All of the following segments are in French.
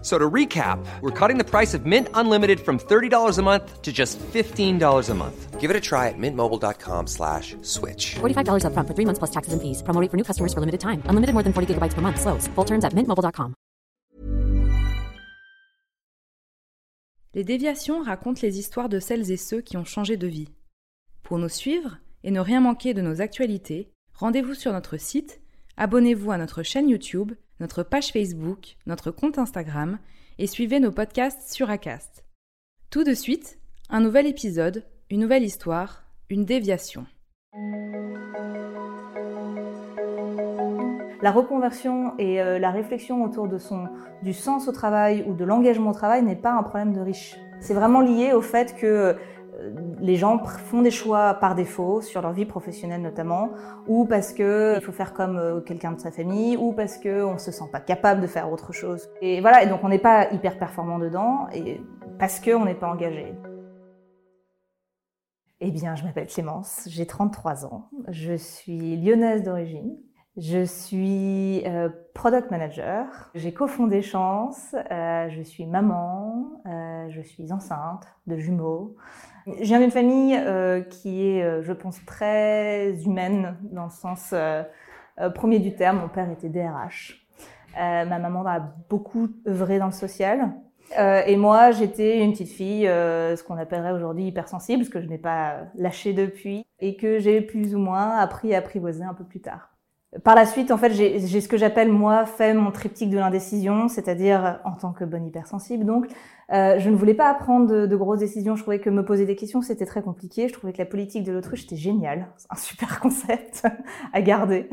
So to recap, we're cutting the price of Mint Unlimited from $30 a month to just $15 a month. Give it a try at mintmobile.com slash switch. $45 upfront for three months plus taxes and fees. Promo rate for new customers for limited time. Unlimited more than 40 gigabytes per month. Slows. Full terms at mintmobile.com. Les déviations racontent les histoires de celles et ceux qui ont changé de vie. Pour nous suivre et ne rien manquer de nos actualités, rendez-vous sur notre site, abonnez-vous à notre chaîne YouTube, notre page Facebook, notre compte Instagram et suivez nos podcasts sur Acast. Tout de suite, un nouvel épisode, une nouvelle histoire, une déviation. La reconversion et euh, la réflexion autour de son, du sens au travail ou de l'engagement au travail n'est pas un problème de riche. C'est vraiment lié au fait que les gens font des choix par défaut sur leur vie professionnelle notamment, ou parce que il faut faire comme euh, quelqu'un de sa famille, ou parce que on se sent pas capable de faire autre chose. Et voilà, et donc on n'est pas hyper performant dedans, et parce que on n'est pas engagé. Eh bien, je m'appelle Clémence, j'ai 33 ans, je suis lyonnaise d'origine. Je suis euh, product manager. J'ai cofondé Chance. Euh, je suis maman. Je suis enceinte de jumeaux. Je viens d'une famille euh, qui est, euh, je pense, très humaine dans le sens euh, premier du terme. Mon père était DRH. ma maman a beaucoup œuvré dans le social. et moi, j'étais une petite fille, ce qu'on appellerait aujourd'hui hypersensible, ce que je n'ai pas lâché depuis, et que j'ai plus ou moins appris à apprivoiser un peu plus tard. Par la suite, en fait, j'ai ce que j'appelle, moi, fait mon triptyque de l'indécision, c'est-à-dire en tant que bonne hypersensible. Donc, euh, je ne voulais pas prendre de, de, grosses décisions. Je trouvais que me poser des questions, c'était très compliqué. Je trouvais que la politique de l'autruche, c'était génial. C'est un super concept à garder.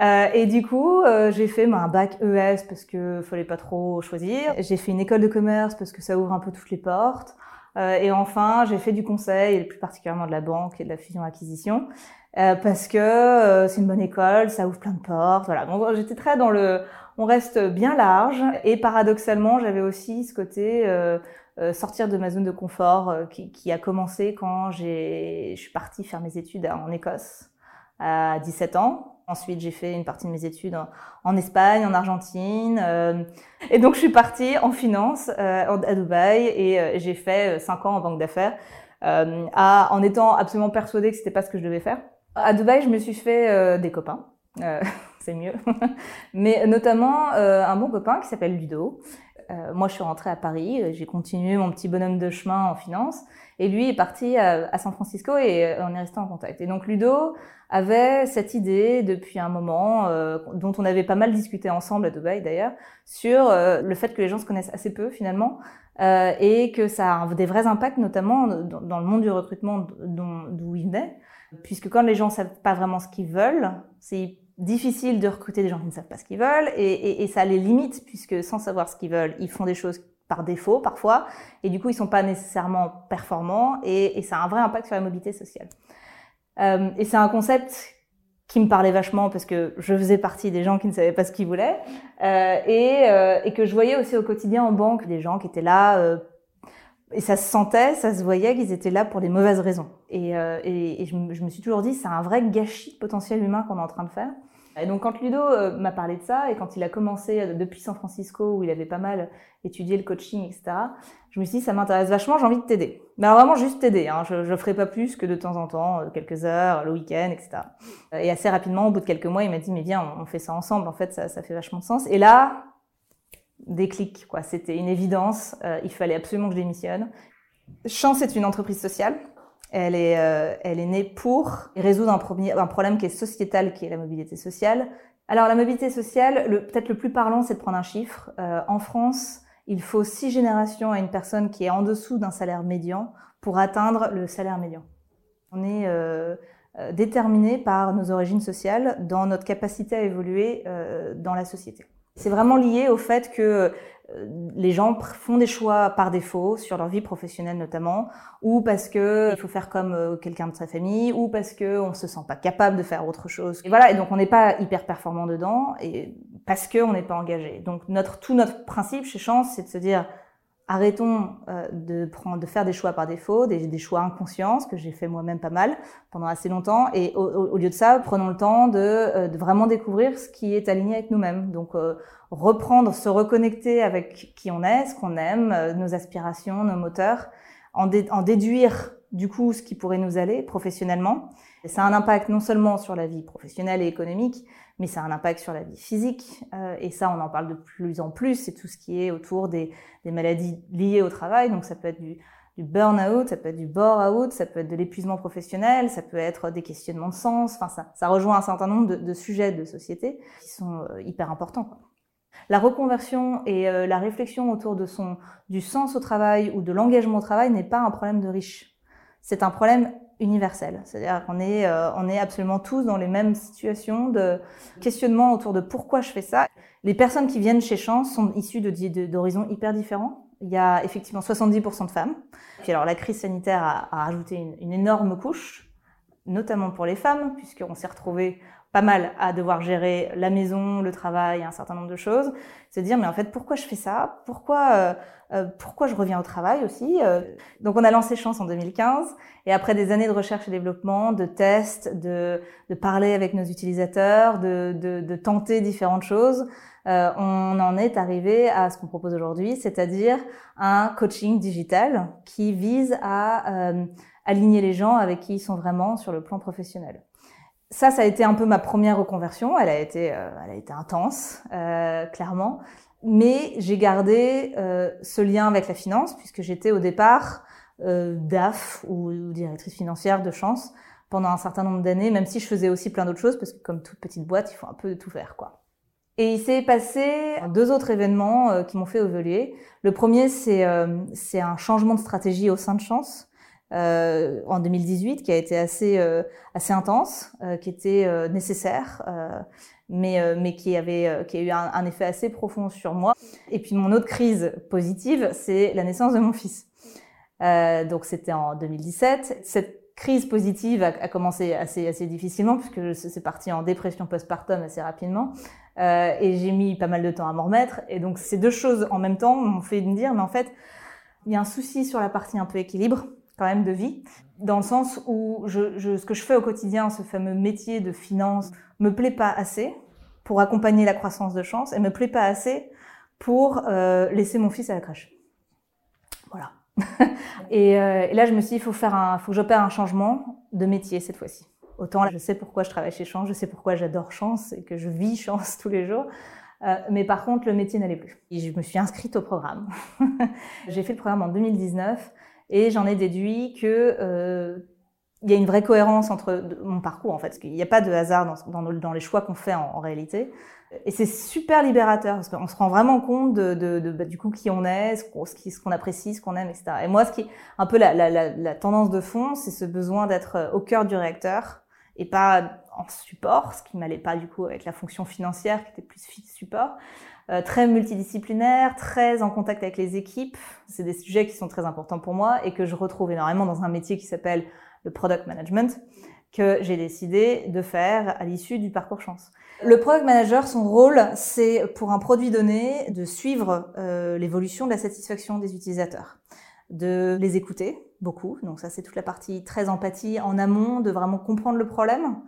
Euh, et du coup, euh, j'ai fait ben, un bac ES parce que fallait pas trop choisir. J'ai fait une école de commerce parce que ça ouvre un peu toutes les portes. Euh, et enfin, j'ai fait du conseil, et plus particulièrement de la banque et de la fusion-acquisition. Euh, parce que euh, c'est une bonne école, ça ouvre plein de portes. Voilà. Donc j'étais très dans le, on reste bien large. Et paradoxalement, j'avais aussi ce côté euh, sortir de ma zone de confort qui, qui, a commencé quand j'ai, je suis partie faire mes études en Écosse à 17 ans. Ensuite, j'ai fait une partie de mes études en, en Espagne, en Argentine. Euh, et donc, je suis partie en finance euh, à Dubaï et j'ai fait 5 ans en banque d'affaires en étant absolument persuadée que c'était pas ce que je devais faire. À Dubaï, je me suis fait euh, des copains. Euh, c'est mieux. Mais notamment euh, un bon copain qui s'appelle Ludo. Euh, moi, je suis rentrée à Paris. J'ai continué mon petit bonhomme de chemin en finance. Et lui est parti à, à San Francisco et on est resté en contact. Et donc Ludo avait cette idée depuis un moment, dont on avait pas mal discuté ensemble à Dubaï d'ailleurs, sur le fait que les gens se connaissent assez peu finalement. et que ça a des vrais impacts, notamment dans, dans le monde du recrutement d'où il venait puisque quand les gens savent pas vraiment ce qu'ils veulent, c'est difficile de recruter des gens qui ne savent pas ce qu'ils veulent, et, ça les limite, puisque sans savoir ce qu'ils veulent, ils font des choses par défaut parfois, et du coup ils sont pas nécessairement performants, et, ça a un vrai impact sur la mobilité sociale. Euh, et c'est un concept qui me parlait vachement parce que je faisais partie des gens qui ne savaient pas ce qu'ils voulaient, euh, et, euh, et, que je voyais aussi au quotidien en banque des gens qui étaient là et ça se sentait, ça se voyait qu'ils étaient là pour les mauvaises raisons. Et, euh, et, je, me suis toujours dit, c'est un vrai gâchis de potentiel humain qu'on est en train de faire. Et donc quand Ludo euh, m'a parlé de ça, et quand il a commencé euh, depuis San Francisco, où il avait pas mal étudié le coaching, etc., je me suis dit, ça m'intéresse vachement, j'ai envie de t'aider. Mais alors vraiment juste t'aider, hein. je ne ferai pas plus que de temps en temps, euh, quelques heures, le week-end, etc. Et assez rapidement, au bout de quelques mois, il m'a dit, mais viens, on fait ça ensemble, en fait, ça, ça fait vachement de sens. Et là, déclic, quoi. C'était une évidence. Euh, il fallait absolument que je démissionne. Chance est une entreprise sociale. Elle est, euh, elle est née pour résoudre un, premier, un problème qui est sociétal, qui est la mobilité sociale. Alors la mobilité sociale, peut-être le plus parlant, c'est de prendre un chiffre. Euh, en France, il faut six générations à une personne qui est en dessous d'un salaire médian pour atteindre le salaire médian. On est euh, euh déterminé par nos origines sociales dans notre capacité à évoluer euh, dans la société. C'est vraiment lié au fait que euh, les gens font des choix par défaut sur leur vie professionnelle notamment, ou parce que il faut faire comme euh, quelqu'un de sa famille, ou parce que on se sent pas capable de faire autre chose. Et voilà, et donc on n'est pas hyper performant dedans, et parce que on n'est pas engagé. Donc notre tout notre principe chez Chance, c'est de se dire arrêtons euh, de prendre, de faire des choix par défaut, des, des choix inconscients, ce que j'ai fait moi-même pas mal pendant assez longtemps, et au, au, lieu de ça, prenons le temps de, de, vraiment découvrir ce qui est aligné avec nous-mêmes. Donc reprendre, se reconnecter avec qui on est, ce qu'on aime, euh, nos aspirations, nos moteurs, en, en, déduire du coup ce qui pourrait nous aller professionnellement. Et ça a un impact non seulement sur la vie professionnelle et économique, mais ça a un impact sur la vie physique. Euh, et ça, on en parle de plus en plus. C'est tout ce qui est autour des, des, maladies liées au travail. Donc ça peut être du, du burn-out, ça peut être du bore-out, ça peut être de l'épuisement professionnel, ça peut être des questionnements de sens. Enfin, ça, ça rejoint un certain nombre de, de sujets de société qui sont euh, hyper importants. Quoi. La reconversion et euh, la réflexion autour de son, du sens au travail ou de l'engagement au travail n'est pas un problème de riches. C'est un problème universel. C'est-à-dire qu'on est, euh, on est absolument tous dans les mêmes situations de questionnement autour de pourquoi je fais ça. Les personnes qui viennent chez Chance sont issues d'horizons hyper différents. Il y a effectivement 70% de femmes. Puis alors la crise sanitaire a, a rajouté une, une énorme couche, notamment pour les femmes, puisqu'on s'est retrouvé pas mal à devoir gérer la maison, le travail, un certain nombre de choses. Se dire, mais en fait, pourquoi je fais ça? Pourquoi euh, euh pourquoi je reviens au travail aussi euh? Donc, on a lancé Chance en 2015. Et après des années de recherche et développement, de tests, de, de parler avec nos utilisateurs, de, de, de tenter différentes choses, euh, on en est arrivé à ce qu'on propose aujourd'hui, c'est-à-dire un coaching digital qui vise à euh, aligner les gens avec qui ils sont vraiment sur le plan professionnel ça, ça a été un peu ma première reconversion. Elle a été, euh, elle a été intense, euh, clairement. Mais j'ai gardé euh, ce lien avec la finance puisque j'étais au départ euh, DAF ou, directrice financière de chance pendant un certain nombre d'années, même si je faisais aussi plein d'autres choses parce que comme toute petite boîte, il faut un peu tout faire, quoi. Et il s'est passé deux autres événements euh, qui m'ont fait évoluer. Le premier, c'est un changement de stratégie au sein de Chance euh, en 2018 qui a été assez euh, assez intense, euh, qui était euh, nécessaire, mais mais qui avait qui a eu un, effet assez profond sur moi. Et puis mon autre crise positive, c'est la naissance de mon fils. donc c'était en 2017. Cette crise positive a, commencé assez assez difficilement puisque c'est parti en dépression postpartum assez rapidement. Euh, et j'ai mis pas mal de temps à m'en remettre. Et donc ces deux choses en même temps m'ont fait me dire, mais en fait, il y a un souci sur la partie un peu équilibre quand même de vie, dans le sens où je, je, ce que je fais au quotidien, ce fameux métier de finance, me plaît pas assez pour accompagner la croissance de chance et me plaît pas assez pour euh, laisser mon fils à la crèche. Voilà. et, euh, et, là, je me suis dit, il faut faire un, faut que j'opère un changement de métier cette fois-ci. Autant je sais pourquoi je travaille chez Chance, je sais pourquoi j'adore Chance et que je vis Chance tous les jours. Euh, mais par contre, le métier n'allait plus. Et je me suis inscrite au programme. J'ai fait le programme en 2019 et j'en ai déduit que euh, il y a une vraie cohérence entre mon parcours en fait, parce qu'il n'y a pas de hasard dans, les choix qu'on fait en, réalité. Et c'est super libérateur parce qu'on se rend vraiment compte de, de, de bah, du coup qui on est, ce qu'on apprécie, ce qu'on aime, etc. Et moi, ce qui est un peu la, la, tendance de fond, c'est ce besoin d'être euh, au cœur du réacteur et pas en support, ce qui m'allait pas du coup avec la fonction financière qui était plus support. Euh, très multidisciplinaire, très en contact avec les équipes. C'est des sujets qui sont très importants pour moi et que je retrouve énormément dans un métier qui s'appelle le product management que j'ai décidé de faire à l'issue du parcours chance. Le product manager, son rôle, c'est pour un produit donné de suivre euh, l'évolution de la satisfaction des utilisateurs, de les écouter beaucoup. Donc ça, c'est toute la partie très empathie en amont, de vraiment comprendre le problème,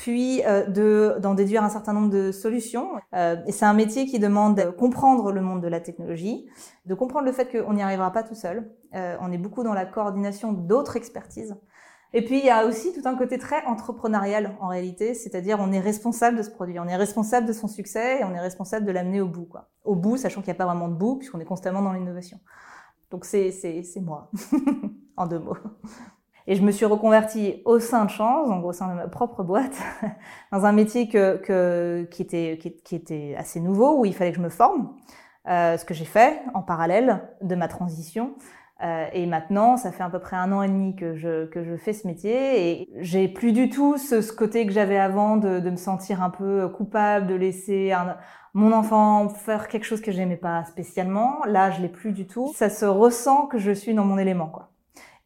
puis euh, de d'en déduire un certain nombre de solutions. Euh, et c'est un métier qui demande de comprendre le monde de la technologie, de comprendre le fait qu'on n'y arrivera pas tout seul. Euh, on est beaucoup dans la coordination d'autres expertises. Et puis il y a aussi tout un côté très entrepreneurial en réalité, c'est-à-dire on est responsable de ce produit, on est responsable de son succès et on est responsable de l'amener au bout. Quoi. Au bout, sachant qu'il n'y a pas vraiment de bout puisqu'on est constamment dans l'innovation. Donc c'est moi en deux mots. Et je me suis reconvertie au sein de Chance, donc au sein de ma propre boîte, dans un métier que, que, qui, était, qui, était assez nouveau, où il fallait que je me forme, euh, ce que j'ai fait en parallèle de ma transition. Euh, et maintenant, ça fait à peu près un an et demi que je, que je fais ce métier et j'ai plus du tout ce, ce côté que j'avais avant de, de, me sentir un peu coupable, de laisser un, mon enfant faire quelque chose que j'aimais pas spécialement. Là, je l'ai plus du tout. Ça se ressent que je suis dans mon élément, quoi.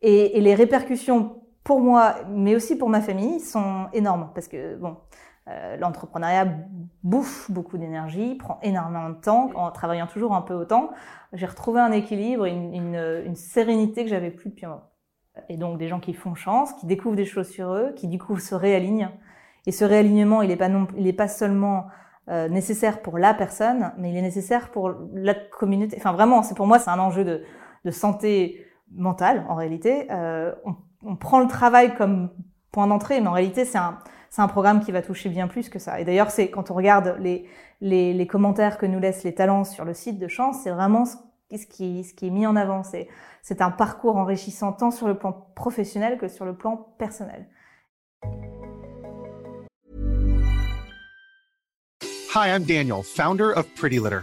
Et, et les répercussions pour moi, mais aussi pour ma famille, sont énormes parce que bon, euh, l'entrepreneuriat bouffe beaucoup d'énergie, prend énormément de temps. En travaillant toujours un peu autant, j'ai retrouvé un équilibre, une, une, une sérénité que j'avais plus depuis un moment. Et donc des gens qui font chance, qui découvrent des choses sur eux, qui du coup se réalignent. Et ce réalignement, il n'est pas non, il est pas seulement euh, nécessaire pour la personne, mais il est nécessaire pour la communauté. Enfin vraiment, c'est pour moi c'est un enjeu de, de santé mentale en réalité. Euh, on, prend le travail comme point d'entrée, mais en réalité c'est un un programme qui va toucher bien plus que ça. Et d'ailleurs, c'est quand on regarde les, les, les, commentaires que nous laissent les talents sur le site de Chance, c'est vraiment ce, qui, ce qui est mis en avant. C'est un parcours enrichissant tant sur le plan professionnel que sur le plan personnel. Hi, I'm Daniel, founder of Pretty Litter.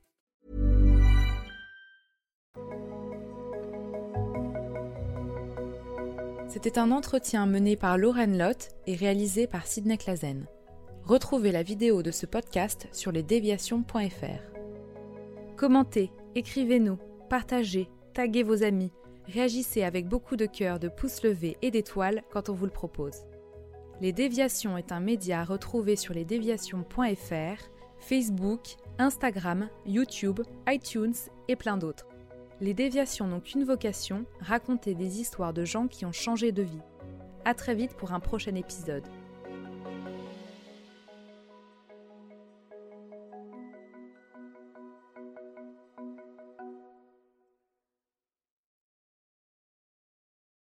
C'était un entretien mené par Lauren Lott et réalisé par Sidney Clazen. Retrouvez la vidéo de ce podcast sur lesdéviations.fr. Commentez, écrivez-nous, partagez, taguez vos amis, réagissez avec beaucoup de cœur, de pouces levés et d'étoiles quand on vous le propose. Les Déviations est un média à retrouver sur lesdéviations.fr, Facebook, Instagram, YouTube, iTunes et plein d'autres. Les déviations n'ont qu'une vocation, raconter des histoires de gens qui ont changé de vie. À très vite pour un prochain épisode.